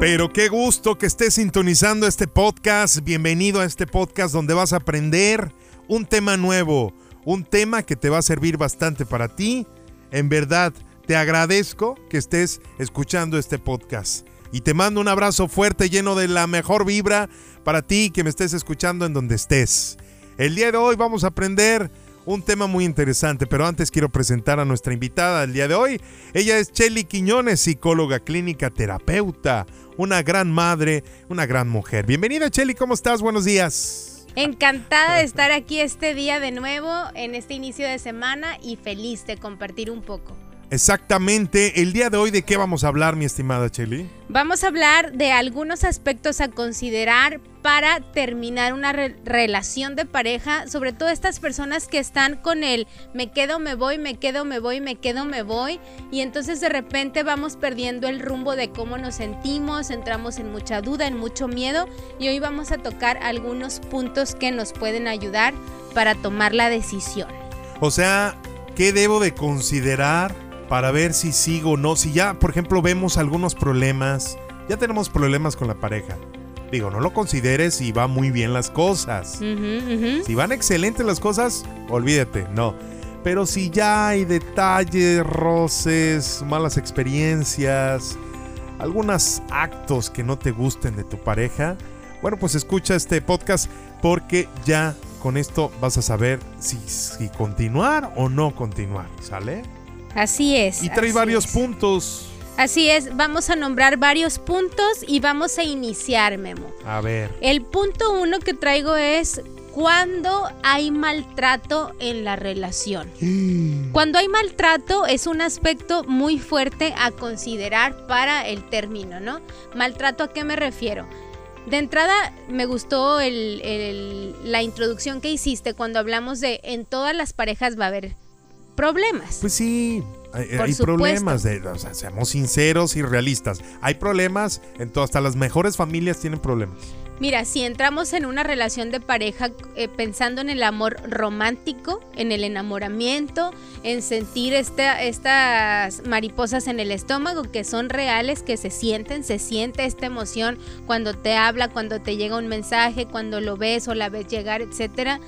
Pero qué gusto que estés sintonizando este podcast. Bienvenido a este podcast donde vas a aprender un tema nuevo, un tema que te va a servir bastante para ti. En verdad, te agradezco que estés escuchando este podcast. Y te mando un abrazo fuerte lleno de la mejor vibra para ti que me estés escuchando en donde estés. El día de hoy vamos a aprender un tema muy interesante, pero antes quiero presentar a nuestra invitada del día de hoy. Ella es Chelly Quiñones, psicóloga clínica, terapeuta, una gran madre, una gran mujer. Bienvenida Chelly, ¿cómo estás? Buenos días. Encantada de estar aquí este día de nuevo, en este inicio de semana y feliz de compartir un poco. Exactamente. El día de hoy, ¿de qué vamos a hablar, mi estimada Chelly? Vamos a hablar de algunos aspectos a considerar para terminar una relación de pareja, sobre todo estas personas que están con el me quedo, me voy, me quedo, me voy, me quedo, me voy, y entonces de repente vamos perdiendo el rumbo de cómo nos sentimos, entramos en mucha duda, en mucho miedo, y hoy vamos a tocar algunos puntos que nos pueden ayudar para tomar la decisión. O sea, ¿qué debo de considerar? Para ver si sigo o no. Si ya, por ejemplo, vemos algunos problemas, ya tenemos problemas con la pareja. Digo, no lo consideres si va muy bien las cosas. Si van excelentes las cosas, olvídate, no. Pero si ya hay detalles, roces, malas experiencias, algunos actos que no te gusten de tu pareja, bueno, pues escucha este podcast porque ya con esto vas a saber si, si continuar o no continuar, ¿sale? Así es. Y trae varios puntos. Así es, vamos a nombrar varios puntos y vamos a iniciar, Memo. A ver. El punto uno que traigo es cuando hay maltrato en la relación. Cuando hay maltrato es un aspecto muy fuerte a considerar para el término, ¿no? Maltrato a qué me refiero. De entrada me gustó la introducción que hiciste cuando hablamos de en todas las parejas va a haber problemas. Pues sí, hay, problemas, de, o sea, seamos sinceros y realistas. Hay problemas, en todo, hasta las mejores familias tienen problemas. Mira, si entramos en una relación de pareja eh, pensando en el amor romántico, en el enamoramiento, en sentir estas mariposas en el estómago que son reales, que se sienten, se siente esta emoción cuando te habla, cuando te llega un mensaje, cuando lo ves o la ves llegar, etcétera.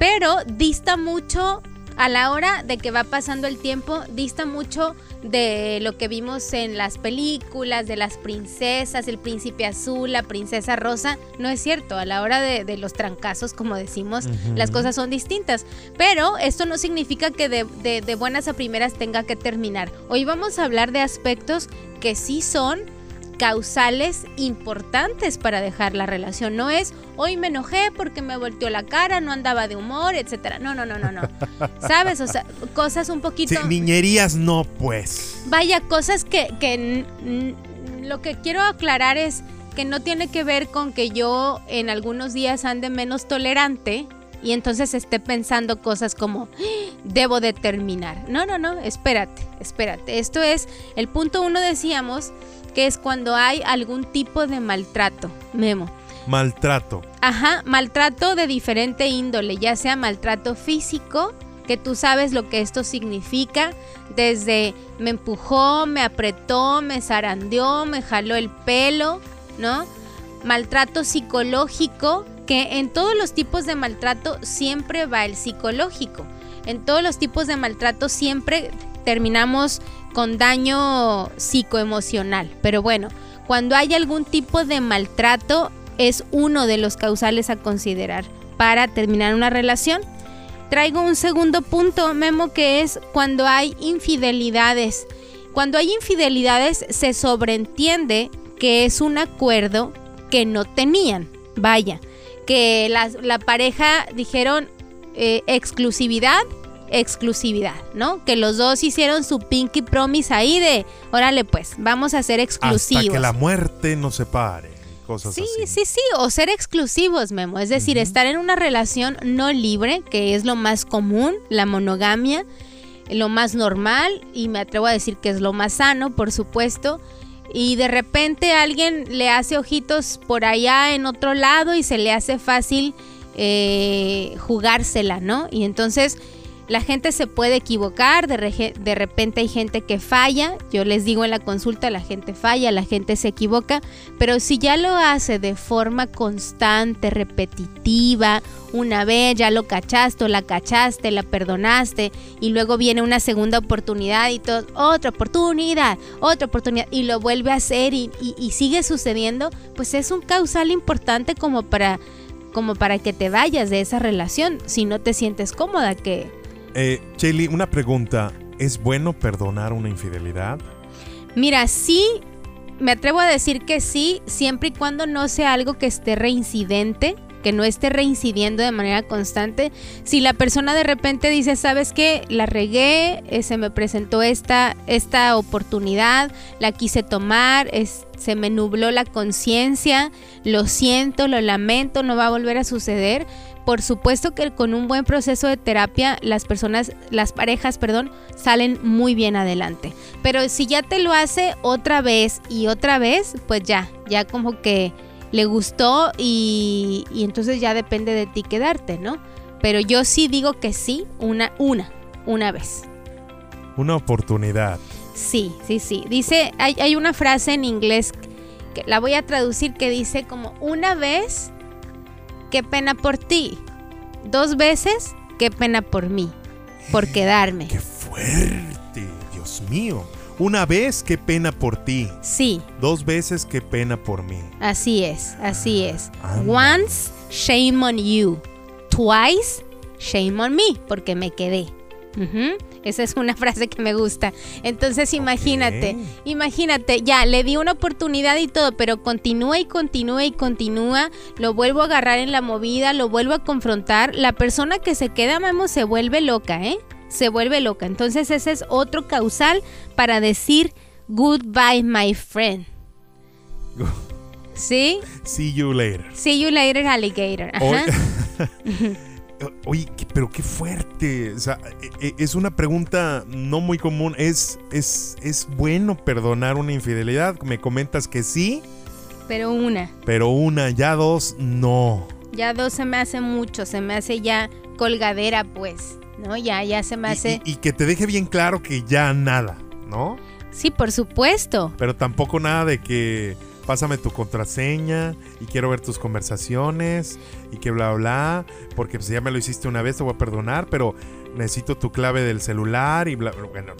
Pero dista mucho a la hora de que va pasando el tiempo, dista mucho de lo que vimos en las películas, de las princesas, el príncipe azul, la princesa rosa. No es cierto, a la hora de, los trancazos, como decimos, las cosas son distintas. Pero esto no significa que de, de buenas a primeras tenga que terminar. Hoy vamos a hablar de aspectos que sí son causales importantes para dejar la relación. No es hoy me enojé porque me volteó la cara, no andaba de humor, etcétera. No, no, no, no, no. ¿Sabes? O sea, cosas un poquito. Sí, niñerías no, pues. Vaya, cosas que, que lo que quiero aclarar es que no tiene que ver con que yo en algunos días ande menos tolerante y entonces esté pensando cosas como ¡Ah! debo determinar. No, no, no, espérate, espérate. Esto es, el punto uno decíamos que es cuando hay algún tipo de maltrato, Memo. Maltrato. Ajá, maltrato de diferente índole, ya sea maltrato físico, que tú sabes lo que esto significa, desde me empujó, me apretó, me zarandeó, me jaló el pelo, ¿no? Maltrato psicológico, que en todos los tipos de maltrato siempre va el psicológico. En todos los tipos de maltrato siempre terminamos con daño psicoemocional. Pero bueno, cuando hay algún tipo de maltrato es uno de los causales a considerar para terminar una relación. Traigo un segundo punto, Memo, que es cuando hay infidelidades. Cuando hay infidelidades se sobreentiende que es un acuerdo que no tenían. Vaya, que la, pareja dijeron eh, exclusividad exclusividad, ¿no? Que los dos hicieron su pinky promise ahí de, órale pues, vamos a ser exclusivos. Hasta que la muerte nos separe. Cosas sí, así. sí, sí, o ser exclusivos, Memo. Es decir, estar en una relación no libre, que es lo más común, la monogamia, lo más normal, y me atrevo a decir que es lo más sano, por supuesto. Y de repente alguien le hace ojitos por allá en otro lado y se le hace fácil eh, jugársela, ¿no? Y entonces la gente se puede equivocar, de, de, repente hay gente que falla, yo les digo en la consulta, la gente falla, la gente se equivoca, pero si ya lo hace de forma constante, repetitiva, una vez ya lo cachaste o la cachaste, la perdonaste y luego viene una segunda oportunidad y todo, otra oportunidad, otra oportunidad y lo vuelve a hacer y, y sigue sucediendo, pues es un causal importante como para como para que te vayas de esa relación si no te sientes cómoda que eh, una pregunta. ¿Es bueno perdonar una infidelidad? Mira, sí, me atrevo a decir que sí, siempre y cuando no sea algo que esté reincidente, que no esté reincidiendo de manera constante. Si la persona de repente dice, ¿sabes qué? La regué, eh, se me presentó esta, esta oportunidad, la quise tomar, se me nubló la conciencia, lo siento, lo lamento, no va a volver a suceder por supuesto que con un buen proceso de terapia las personas, las parejas, perdón, salen muy bien adelante. Pero si ya te lo hace otra vez y otra vez, pues ya, ya como que le gustó y, entonces ya depende de ti quedarte, ¿no? Pero yo sí digo que sí, una, una, una vez. Una oportunidad. Sí, sí, sí. Dice, hay, hay una frase en inglés que la voy a traducir que dice como una vez qué pena por ti. Dos veces, qué pena por mí, por quedarme. ¡Qué fuerte! Dios mío. Una vez, qué pena por ti. Sí. Dos veces, qué pena por mí. Así es, así es. Once, shame on you. Twice, shame on me, porque me quedé. Esa es una frase que me gusta. Entonces imagínate, imagínate, ya le di una oportunidad y todo, pero continúa y continúa y continúa, lo vuelvo a agarrar en la movida, lo vuelvo a confrontar. La persona que se queda, Memo, se vuelve loca, ¿eh? Se vuelve loca. Entonces ese es otro causal para decir goodbye, my friend. ¿Sí? See you later. See you later, alligator. Oye, pero qué fuerte. O sea, e, e, es una pregunta no muy común. ¿Es, es, ¿Es bueno perdonar una infidelidad? Me comentas que sí. Pero una. Pero una, ya dos, no. Ya dos se me hace mucho, se me hace ya colgadera, pues, ¿no? Ya, ya se me hace... y que te deje bien claro que ya nada, ¿no? Sí, por supuesto. Pero tampoco nada de que pásame tu contraseña y quiero ver tus conversaciones y que bla, bla, porque si ya me lo hiciste una vez te voy a perdonar, pero necesito tu clave del celular y bla, bueno,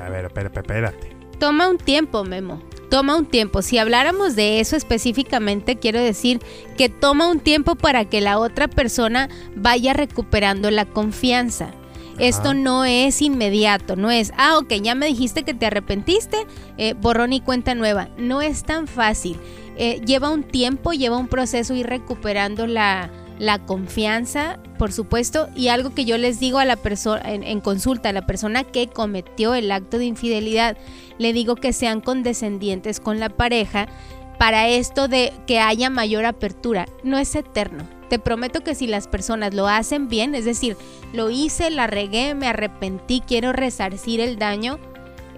a ver, espérate. Toma un tiempo, Memo. Toma un tiempo. Si habláramos de eso específicamente, quiero decir que toma un tiempo para que la otra persona vaya recuperando la confianza. Esto no es inmediato, no es, ah, ok, ya me dijiste que te arrepentiste, eh, borrón y cuenta nueva. No es tan fácil. Eh, lleva un tiempo, lleva un proceso ir recuperando la, confianza, por supuesto, y algo que yo les digo a la persona en, en, consulta, a la persona que cometió el acto de infidelidad, le digo que sean condescendientes con la pareja para esto de que haya mayor apertura. No es eterno. Te prometo que si las personas lo hacen bien, es decir, lo hice, la regué, me arrepentí, quiero resarcir el daño,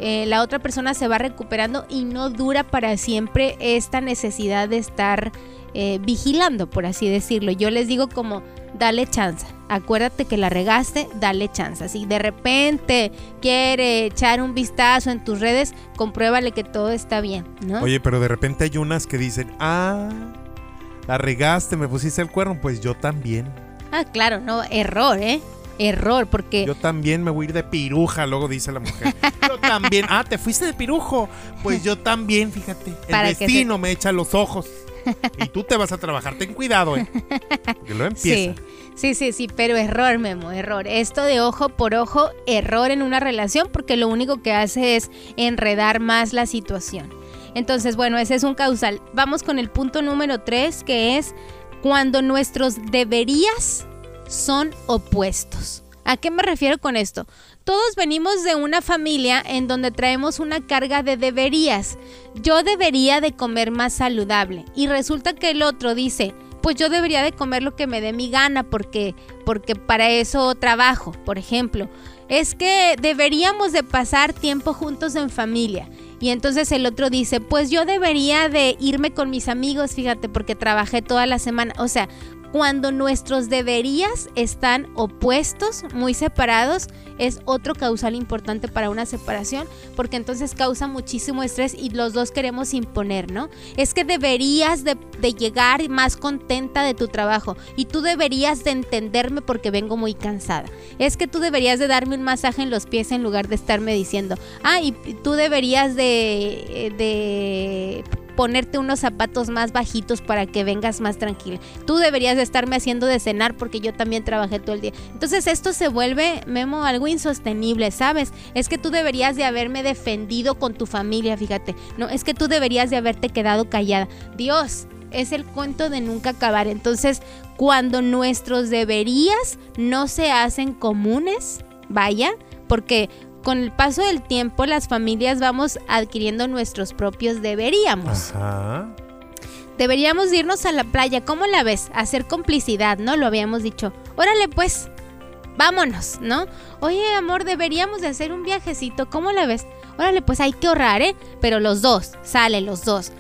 eh, la otra persona se va recuperando y no dura para siempre esta necesidad de estar eh, vigilando, por así decirlo. Yo les digo como, dale chance. Acuérdate que la regaste, dale chance. Si de repente quiere echar un vistazo en tus redes, compruébale que todo está bien, ¿no? Oye, pero de repente hay unas que dicen, ah, la regaste, me pusiste el cuerno, pues yo también. Ah, claro, no, error, ¿eh? Error, porque... Yo también me voy a ir de piruja, luego dice la mujer. yo también. Ah, te fuiste de pirujo. Pues yo también, fíjate. El destino me echa los ojos. Y tú te vas a trabajar. Ten cuidado, ¿eh? Que lo empieza. Sí. Sí, sí, sí, pero error, Memo, error. Esto de ojo por ojo, error en una relación porque lo único que hace es enredar más la situación. Entonces, bueno, ese es un causal. Vamos con el punto número tres, que es cuando nuestros deberías son opuestos. ¿A qué me refiero con esto? Todos venimos de una familia en donde traemos una carga de deberías. Yo debería de comer más saludable y resulta que el otro dice, pues yo debería de comer lo que me dé mi gana porque porque para eso trabajo, por ejemplo. Es que deberíamos de pasar tiempo juntos en familia. Y entonces el otro dice, pues yo debería de irme con mis amigos, fíjate, porque trabajé toda la semana. O sea, cuando nuestros deberías están opuestos, muy separados, es otro causal importante para una separación, porque entonces causa muchísimo estrés y los dos queremos imponer, ¿no? Es que deberías de, llegar más contenta de tu trabajo y tú deberías de entenderme porque vengo muy cansada. Es que tú deberías de darme un masaje en los pies en lugar de estarme diciendo, ah, y tú deberías de, de ponerte unos zapatos más bajitos para que vengas más tranquila. Tú deberías de estarme haciendo de cenar porque yo también trabajé todo el día. Entonces esto se vuelve, Memo, algo insostenible, ¿sabes? Es que tú deberías de haberme defendido con tu familia, fíjate. No, es que tú deberías de haberte quedado callada. Dios, es el cuento de nunca acabar. Entonces, cuando nuestros deberías no se hacen comunes, vaya, porque con el paso del tiempo las familias vamos adquiriendo nuestros propios deberíamos. Ajá. Deberíamos irnos a la playa, ¿cómo la ves? Hacer complicidad, ¿no? Lo habíamos dicho. Órale pues, vámonos, ¿no? Oye, amor, deberíamos de hacer un viajecito, ¿cómo la ves? Órale, pues hay que ahorrar, ¿eh? Pero los dos, sale los dos.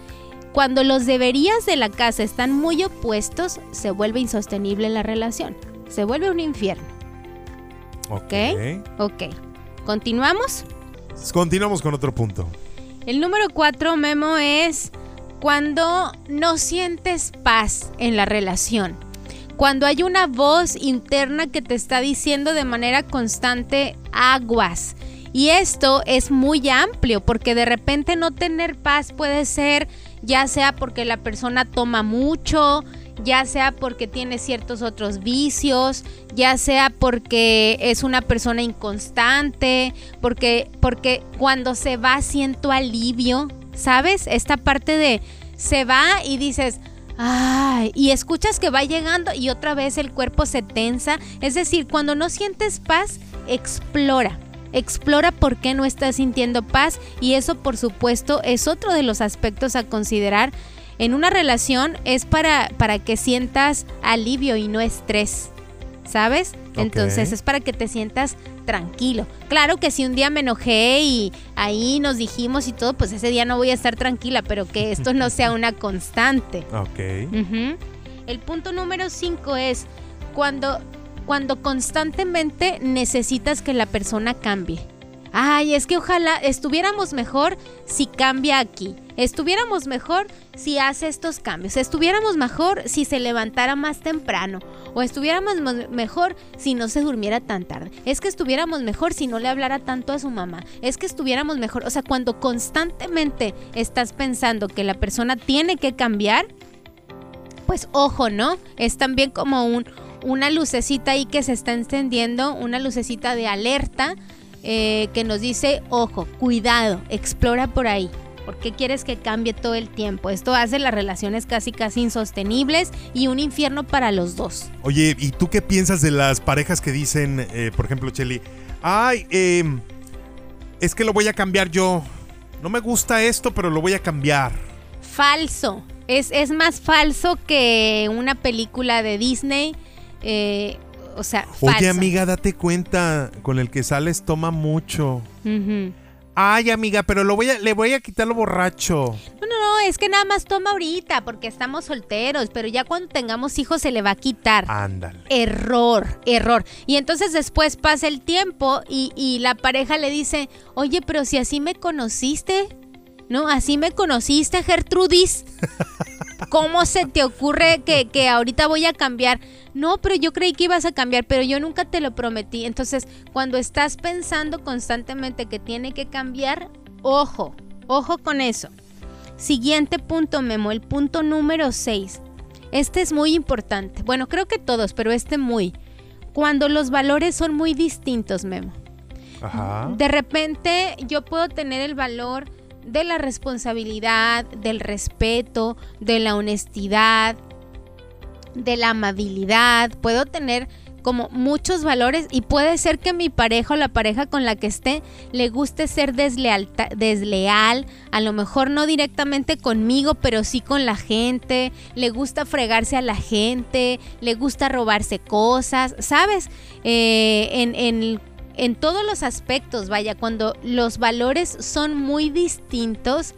Cuando los deberías de la casa están muy opuestos, se vuelve insostenible la relación. Se vuelve un infierno. Ok. Ok. ¿Continuamos? Continuamos con otro punto. El número cuatro, Memo, es cuando no sientes paz en la relación. Cuando hay una voz interna que te está diciendo de manera constante aguas. Y esto es muy amplio porque de repente no tener paz puede ser ya sea porque la persona toma mucho, ya sea porque tiene ciertos otros vicios, ya sea porque es una persona inconstante, porque, porque cuando se va siento alivio, ¿sabes? Esta parte de se va y dices, Ay, y escuchas que va llegando y otra vez el cuerpo se tensa. Es decir, cuando no sientes paz, explora. Explora por qué no estás sintiendo paz y eso por supuesto es otro de los aspectos a considerar en una relación es para, para que sientas alivio y no estrés, ¿sabes? Entonces es para que te sientas tranquilo. Claro que si un día me enojé y ahí nos dijimos y todo, pues ese día no voy a estar tranquila, pero que esto no sea una constante. Ok. El punto número 5 es cuando, cuando constantemente necesitas que la persona cambie. Ay, es que ojalá estuviéramos mejor si cambia aquí. Estuviéramos mejor si hace estos cambios. Estuviéramos mejor si se levantara más temprano. O estuviéramos mejor si no se durmiera tan tarde. Es que estuviéramos mejor si no le hablara tanto a su mamá. Es que estuviéramos mejor. O sea, cuando constantemente estás pensando que la persona tiene que cambiar, pues ojo, ¿no? Es también como un, una lucecita ahí que se está encendiendo, una lucecita de alerta eh, que nos dice, ojo, cuidado, explora por ahí. ¿Por qué quieres que cambie todo el tiempo? Esto hace las relaciones casi casi insostenibles y un infierno para los dos. Oye, ¿y tú qué piensas de las parejas que dicen, eh, por ejemplo, Cheli, ay, em, es que lo voy a cambiar yo. No me gusta esto, pero lo voy a cambiar. Falso. Es, es más falso que una película de Disney. Eh, o sea, Oye, amiga, date cuenta, con el que sales toma mucho. Ay, amiga, pero lo voy a, le voy a quitar lo borracho. No, no, no, es que nada más toma ahorita porque estamos solteros, pero ya cuando tengamos hijos se le va a quitar. Ándale. Error, error. Y entonces después pasa el tiempo y, y la pareja le dice, oye, pero si así me conociste, ¿no? Así me conociste, Gertrudis. ¿Cómo se te ocurre que, que, ahorita voy a cambiar? No, pero yo creí que ibas a cambiar, pero yo nunca te lo prometí. Entonces, cuando estás pensando constantemente que tiene que cambiar, ojo, ojo con eso. Siguiente punto, Memo, el punto número 6. Este es muy importante. Bueno, creo que todos, pero este muy. Cuando los valores son muy distintos, Memo. Ajá. De repente yo puedo tener el valor de la responsabilidad, del respeto, de la honestidad, de la amabilidad. Puedo tener como muchos valores y puede ser que mi pareja o la pareja con la que esté le guste ser desleal, desleal, a lo mejor no directamente conmigo, pero sí con la gente, le gusta fregarse a la gente, le gusta robarse cosas, ¿sabes? Eh, en, en en todos los aspectos, vaya, cuando los valores son muy distintos,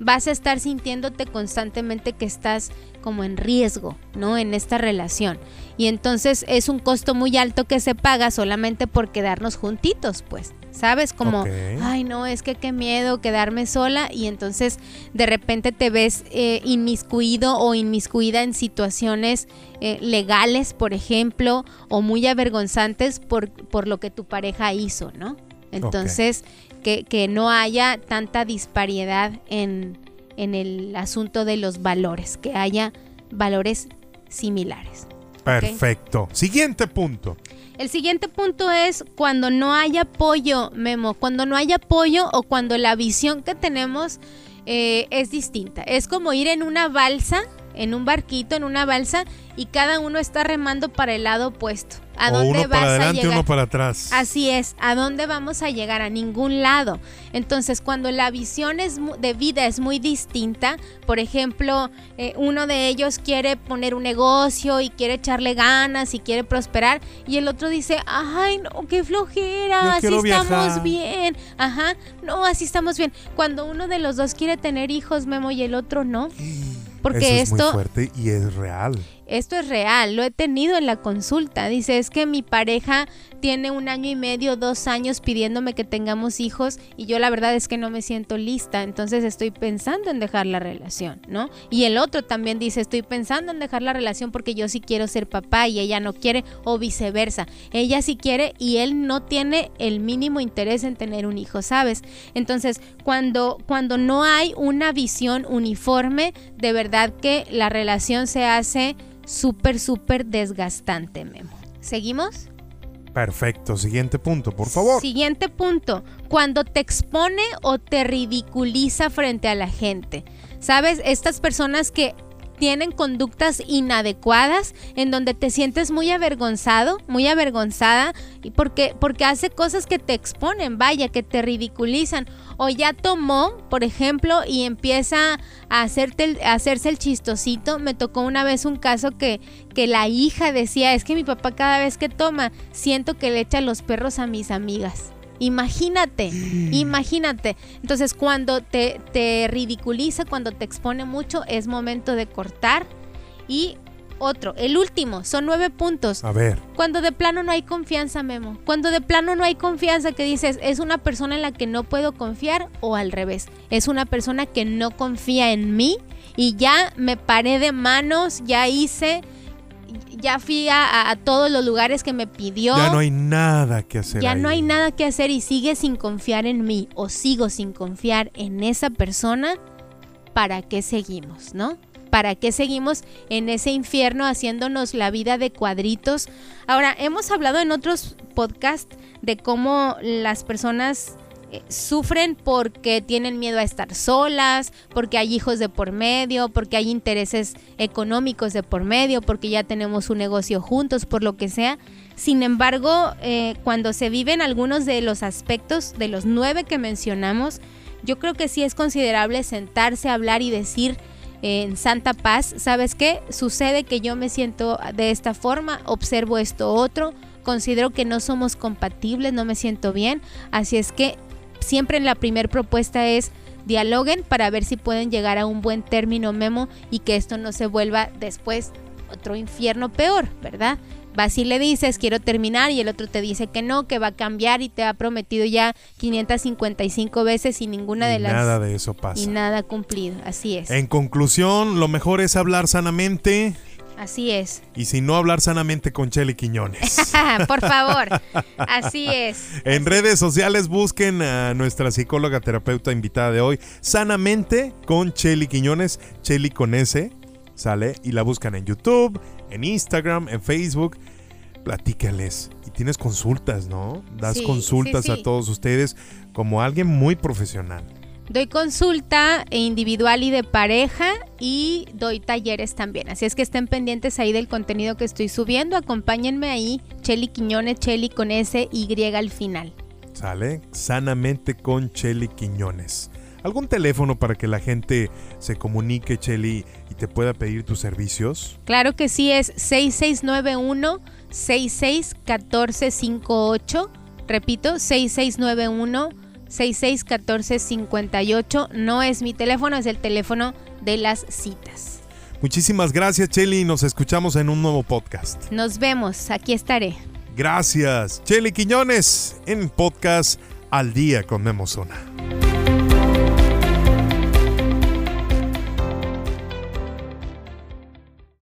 vas a estar sintiéndote constantemente que estás como en riesgo, ¿no? En esta relación. Y entonces es un costo muy alto que se paga solamente por quedarnos juntitos, pues. ¿Sabes? Como, ay no, es que qué miedo quedarme sola y entonces de repente te ves eh, inmiscuido o inmiscuida en situaciones eh, legales, por ejemplo, o muy avergonzantes por, por lo que tu pareja hizo, ¿no? Entonces, que, que, no haya tanta disparidad en, en el asunto de los valores, que haya valores similares. Perfecto. Siguiente punto. El siguiente punto es cuando no hay apoyo, Memo, cuando no hay apoyo o cuando la visión que tenemos eh, es distinta. Es como ir en una balsa, en un barquito, en una balsa y cada uno está remando para el lado opuesto. ¿A dónde uno para adelante, uno para atrás. Así es, ¿a dónde vamos a llegar? A ningún lado. Entonces, cuando la visión es de vida es muy distinta, por ejemplo, eh, uno de ellos quiere poner un negocio y quiere echarle ganas y quiere prosperar, y el otro dice, ay, no, qué flojera, así estamos bien. Ajá, no, así estamos bien. Cuando uno de los dos quiere tener hijos, Memo, y el otro no. Porque Eso es esto... Muy fuerte y es real esto es real, lo he tenido en la consulta. Dice, es que mi pareja tiene un año y medio, dos años pidiéndome que tengamos hijos y yo la verdad es que no me siento lista, entonces estoy pensando en dejar la relación, ¿no? Y el otro también dice, estoy pensando en dejar la relación porque yo sí quiero ser papá y ella no quiere o viceversa. Ella sí quiere y él no tiene el mínimo interés en tener un hijo, ¿sabes? Entonces, cuando, cuando no hay una visión uniforme, de verdad que la relación se hace súper, súper desgastante, Memo. ¿Seguimos? Perfecto, siguiente punto, por favor. Siguiente punto, cuando te expone o te ridiculiza frente a la gente. ¿Sabes? Estas personas que tienen conductas inadecuadas en donde te sientes muy avergonzado, muy avergonzada y porque porque hace cosas que te exponen, vaya, que te ridiculizan o ya tomó, por ejemplo, y empieza a, hacerte hacerse el chistosito. Me tocó una vez un caso que, que la hija decía, es que mi papá cada vez que toma, siento que le echa los perros a mis amigas. Imagínate, imagínate. Entonces cuando te, te ridiculiza, cuando te expone mucho, es momento de cortar y otro, el último, son nueve puntos. A ver. Cuando de plano no hay confianza, Memo. Cuando de plano no hay confianza, que dices, es una persona en la que no puedo confiar o al revés. Es una persona que no confía en mí y ya me paré de manos, ya hice, ya fui a, todos los lugares que me pidió. Ya no hay nada que hacer. Ya no hay nada que hacer y sigue sin confiar en mí o sigo sin confiar en esa persona. ¿Para qué seguimos, no? ¿Para qué seguimos en ese infierno haciéndonos la vida de cuadritos? Ahora, hemos hablado en otros podcasts de cómo las personas sufren porque tienen miedo a estar solas, porque hay hijos de por medio, porque hay intereses económicos de por medio, porque ya tenemos un negocio juntos, por lo que sea. Sin embargo, eh, cuando se viven algunos de los aspectos de los nueve que mencionamos, yo creo que sí es considerable sentarse, hablar y decir, en santa paz, ¿sabes qué? Sucede que yo me siento de esta forma, observo esto otro, considero que no somos compatibles, no me siento bien, así es que siempre en la primera propuesta es dialoguen para ver si pueden llegar a un buen término memo y que esto no se vuelva después otro infierno peor, ¿verdad? vas y le dices, quiero terminar, y el otro te dice que no, que va a cambiar y te ha prometido ya 555 veces y ninguna de las... Nada de eso pasa. Y nada cumplido, así es. En conclusión, lo mejor es hablar sanamente. Así es. Y si no, hablar sanamente con Cheli Quiñones. Por favor, así es. En redes sociales busquen a nuestra psicóloga terapeuta invitada de hoy, sanamente con Cheli Quiñones, Cheli con S, sale, y la buscan en YouTube, en Instagram, en Facebook. Platícales. Y tienes consultas, ¿no? Das consultas a todos ustedes como alguien muy profesional. Doy consulta individual y de pareja y doy talleres también. Así es que estén pendientes ahí del contenido que estoy subiendo. Acompáñenme ahí, Cheli Quiñones, Cheli con S Y al final. Sale sanamente con Cheli Quiñones. ¿Algún teléfono para que la gente se comunique, Cheli, y te pueda pedir tus servicios? Claro que sí, es 6691 661458. Repito, 6691 661458. No es mi teléfono, es el teléfono de las citas. Muchísimas gracias, Cheli. Nos escuchamos en un nuevo podcast. Nos vemos, aquí estaré. Gracias, Cheli Quiñones, en podcast Al Día con Memozona.